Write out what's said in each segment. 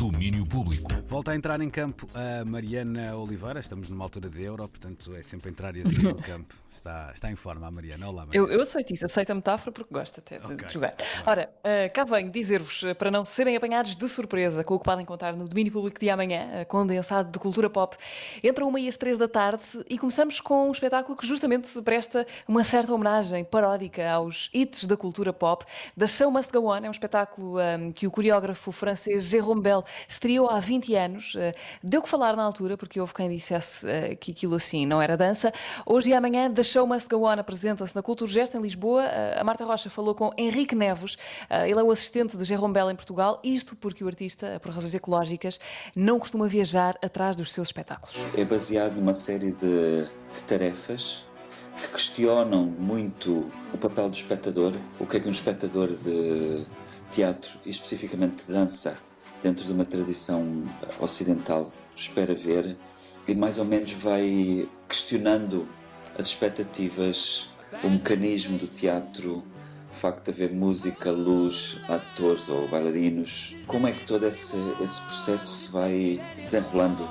Domínio Público. Volta a entrar em campo a Mariana Oliveira. Estamos numa altura de euro, portanto é sempre entrar e sair do campo. Está, está em forma a Mariana. Olá, Mariana. Eu, eu aceito isso, aceito a metáfora porque gosto até de, Ok. de jogar. Ora, uh, cá venho dizer-vos, uh, para não serem apanhados de surpresa com o que podem encontrar no domínio público de amanhã, uh, condensado de cultura pop, entre uma e as três da tarde, e começamos com um espetáculo que justamente presta uma certa homenagem paródica aos hits da cultura pop. Da Show Must Go On, é um espetáculo um, que o coreógrafo francês Jérôme Bell estreou há 20 anos. Uh, deu que falar na altura, porque houve quem dissesse uh, que aquilo assim não era dança. Hoje e amanhã, da Show Must Go On apresenta-se na Cultura Gesto, em Lisboa. Uh, a Marta Rocha falou com Henrique Neves, ele é o assistente de Jérôme Bell em Portugal, isto porque o artista, por razões ecológicas, não costuma viajar atrás dos seus espetáculos. É baseado numa série de, de tarefas que questionam muito o papel do espectador, o que é que um espectador de, de teatro e especificamente de dança dentro de uma tradição ocidental espera ver e mais ou menos vai questionando as expectativas, o mecanismo do teatro, o facto de haver música, luz, atores ou bailarinos, como é que todo esse, esse processo se vai desenrolando.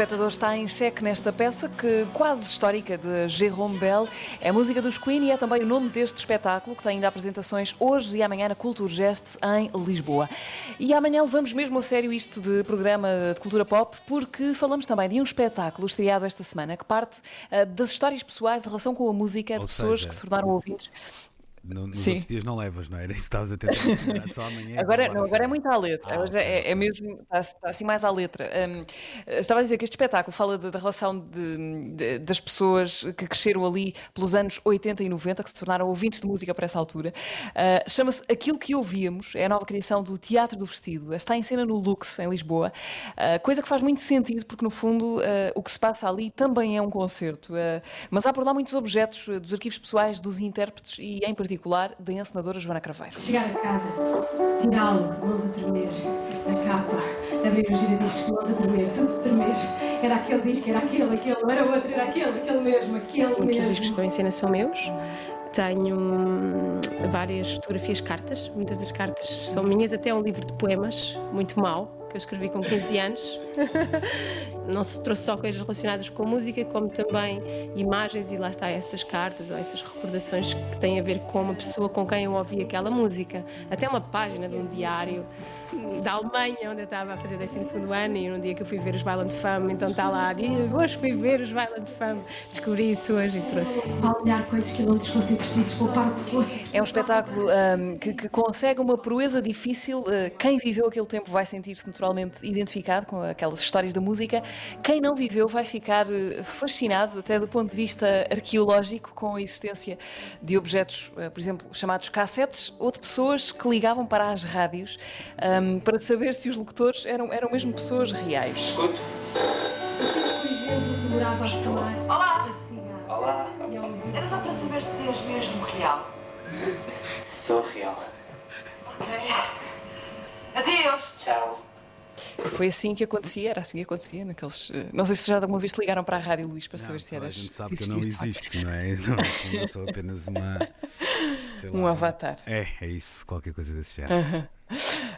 O espectador está em xeque nesta peça, que quase histórica de Jérôme Bell. É música dos Queen e é também o nome deste espetáculo, que tem ainda apresentações hoje e amanhã na Culturgest em Lisboa. E amanhã levamos mesmo a sério isto de programa de cultura pop, porque falamos também de um espetáculo estreado esta semana, que parte ah, das histórias pessoais de relação com a música de Ou pessoas seja, que se tornaram ouvintes. No- nos Sim. outros dias não levas, não era? Isso estavas a tentar só amanhã. Agora, vamos não, agora é muito à letra. Ah, Hoje ok, é, é mesmo, está, está assim mais à letra. Hum, estava a dizer que este espetáculo fala da relação de- de- das pessoas que cresceram ali pelos anos 80 e 90, que se tornaram ouvintes de música para essa altura. Ah, Chama-se Aquilo que Ouvíamos, é a nova criação do Teatro do Vestido. Está em cena no Lux, em Lisboa. Ah, coisa que faz muito sentido, porque no fundo ah, o que se passa ali também é um concerto. Mas há por lá muitos objetos dos arquivos pessoais dos intérpretes e, em particular, da encenadora Joana Craveiro. Chegar a casa, tirá-lo de mãos a tremer, a capa, abrir os giradiscos de mãos a tremer, tudo a tremer. Era aquele disco, era aquele, aquele, não era outro, era aquele, aquele mesmo, aquele Muitos dos discos que mesmo. estão em cena são meus. Tenho hum, várias fotografias, cartas. Muitas das cartas são minhas, até um livro de poemas, muito mau, que eu escrevi com 15 anos. Não se trouxe só coisas relacionadas com música, como também imagens, e lá está essas cartas ou essas recordações que têm a ver com uma pessoa com quem eu ouvi aquela música. Até uma página de um diário da Alemanha, onde eu estava a fazer 12 ano, e num dia que eu fui ver os Violent Femme, então está lá, e hoje fui ver os Violent Femme. Descobri isso hoje e trouxe. Palmilhar quantos quilómetros fossem precisos, poupar o que fosse. É um espetáculo hum, que, que consegue uma proeza difícil. Uh, quem viveu aquele tempo vai sentir-se naturalmente identificado com aquelas histórias da música. Quem não viveu vai ficar uh, fascinado, até do ponto de vista arqueológico, com a existência de objetos, uh, por exemplo, chamados cassetes, ou de pessoas que ligavam para as rádios hum, para saber se os locutores eram, eram mesmo pessoas reais. Por exemplo, que demorava fumar. Olá! Olá! Era só para saber se és mesmo real. Sou real. Ok. Adeus. Tchau. Foi assim que acontecia, era assim que acontecia naqueles. uh, Não sei se já alguma vez te ligaram para a rádio, Luís, para Não, saber se toda a eras. gente sabe que eu não existo, não é? Não, eu sou apenas uma. sei Um lá, avatar. É, é isso, qualquer coisa desse género.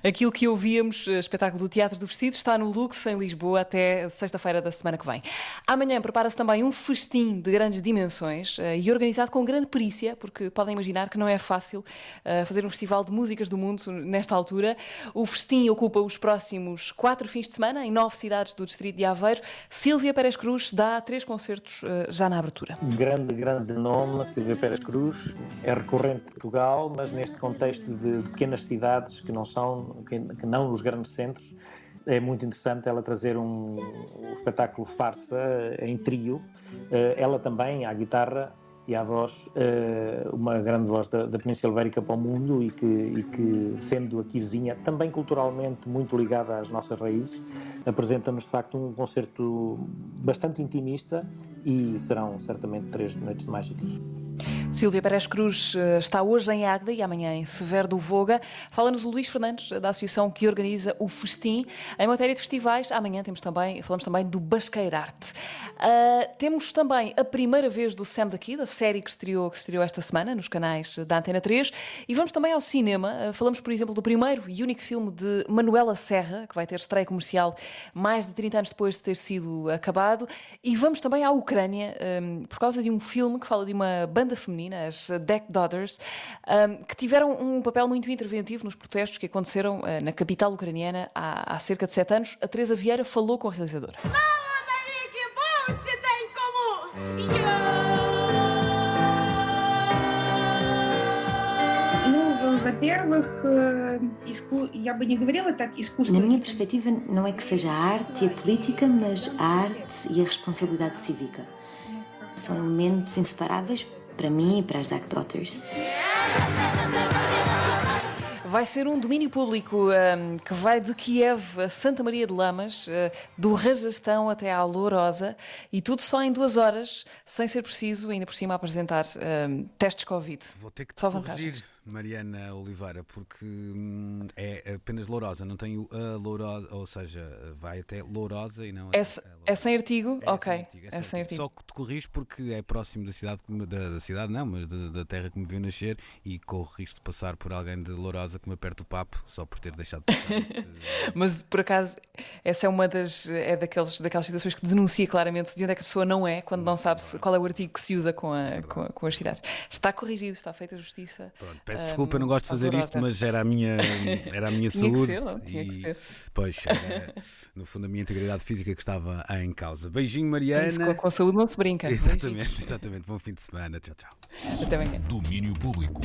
Aquilo que ouvíamos, eh, espetáculo do Teatro do Vestido, está no Lux, em Lisboa, até sexta-feira da semana que vem. Amanhã prepara-se também um festim de grandes dimensões eh, e organizado com grande perícia, porque podem imaginar que não é fácil eh, fazer um festival de músicas do mundo nesta altura. O festim ocupa os próximos quatro fins de semana em nove cidades do distrito de Aveiro. Sílvia Pérez Cruz dá três concertos já na abertura. grande, grande nome, Silvia Pérez Cruz, é recorrente em Portugal, mas neste contexto de, de pequenas cidades que não são, que, que não os grandes centros, é muito interessante ela trazer um, um espetáculo farsa em trio, Eh, ela também à guitarra e à voz, eh, uma grande voz da, da Península Ibérica para o mundo e que, e que, sendo aqui vizinha, também culturalmente muito ligada às nossas raízes, apresenta-nos de facto um concerto bastante intimista e serão certamente três noites mágicas. Silvia Pérez Cruz eh, está hoje em Águeda e amanhã em Severo do Voga. Fala-nos o Luís Fernandes, da associação que organiza o Festim. Em matéria de festivais, amanhã temos também, falamos também do Basqueirarte. Uh, temos também a primeira vez do Sam daqui, da série que estreou, que estreou esta semana nos canais da Antena 3. E vamos também ao cinema. Uh, falamos, por exemplo, do primeiro e único filme de Manuela Serra, que vai ter estreia comercial mais de 30 anos depois de ter sido acabado. E vamos também à Ucrânia, um, por causa de um filme que fala de uma banda feminina as Deck Daughters, um, que tiveram um papel muito interventivo nos protestos que aconteceram uh, na capital ucraniana há, há cerca de sete anos. A Teresa Vieira falou com a realizadora. Na minha perspectiva, não é que seja a arte e a política, mas a arte e a responsabilidade cívica. São elementos inseparáveis para mim e para as Dark Daughters. Vai ser um domínio público um, que vai de Kiev a Santa Maria de Lamas, uh, do Rajastão até à Lourosa, e tudo só em duas horas, sem ser preciso, ainda por cima, apresentar um, testes Covid. Vou ter que te só corrigir. Mariana Oliveira, porque hum, é apenas lourosa, não tem o a lourosa, ou seja, vai até lourosa e não é. É, é sem artigo? É ok. Sem artigo, é, é sem artigo. Só que te corrijo porque é próximo da cidade, da, da cidade não, mas da, da, terra que me viu nascer e corro risco de passar por alguém de lourosa que me aperta o papo só por ter deixado de passar este... Mas por acaso, essa é uma das é daqueles, daquelas situações que denuncia claramente de onde é que a pessoa não é quando não sabe qual é o artigo que se usa com, a, é com, com, as cidades. Está corrigido, está feita a justiça. Pronto, Peço desculpa, eu não gosto de fazer isto, mas era a minha, era a minha tinha saúde. Que ser, não? Tinha e, que ser. Pois, era, no fundo, a minha integridade física que estava em causa. Beijinho, Mariana. Isso, com, a, saúde não se brinca. Exatamente, Beijinho. exatamente. Bom fim de semana. Tchau, tchau. Até amanhã. Domínio Público.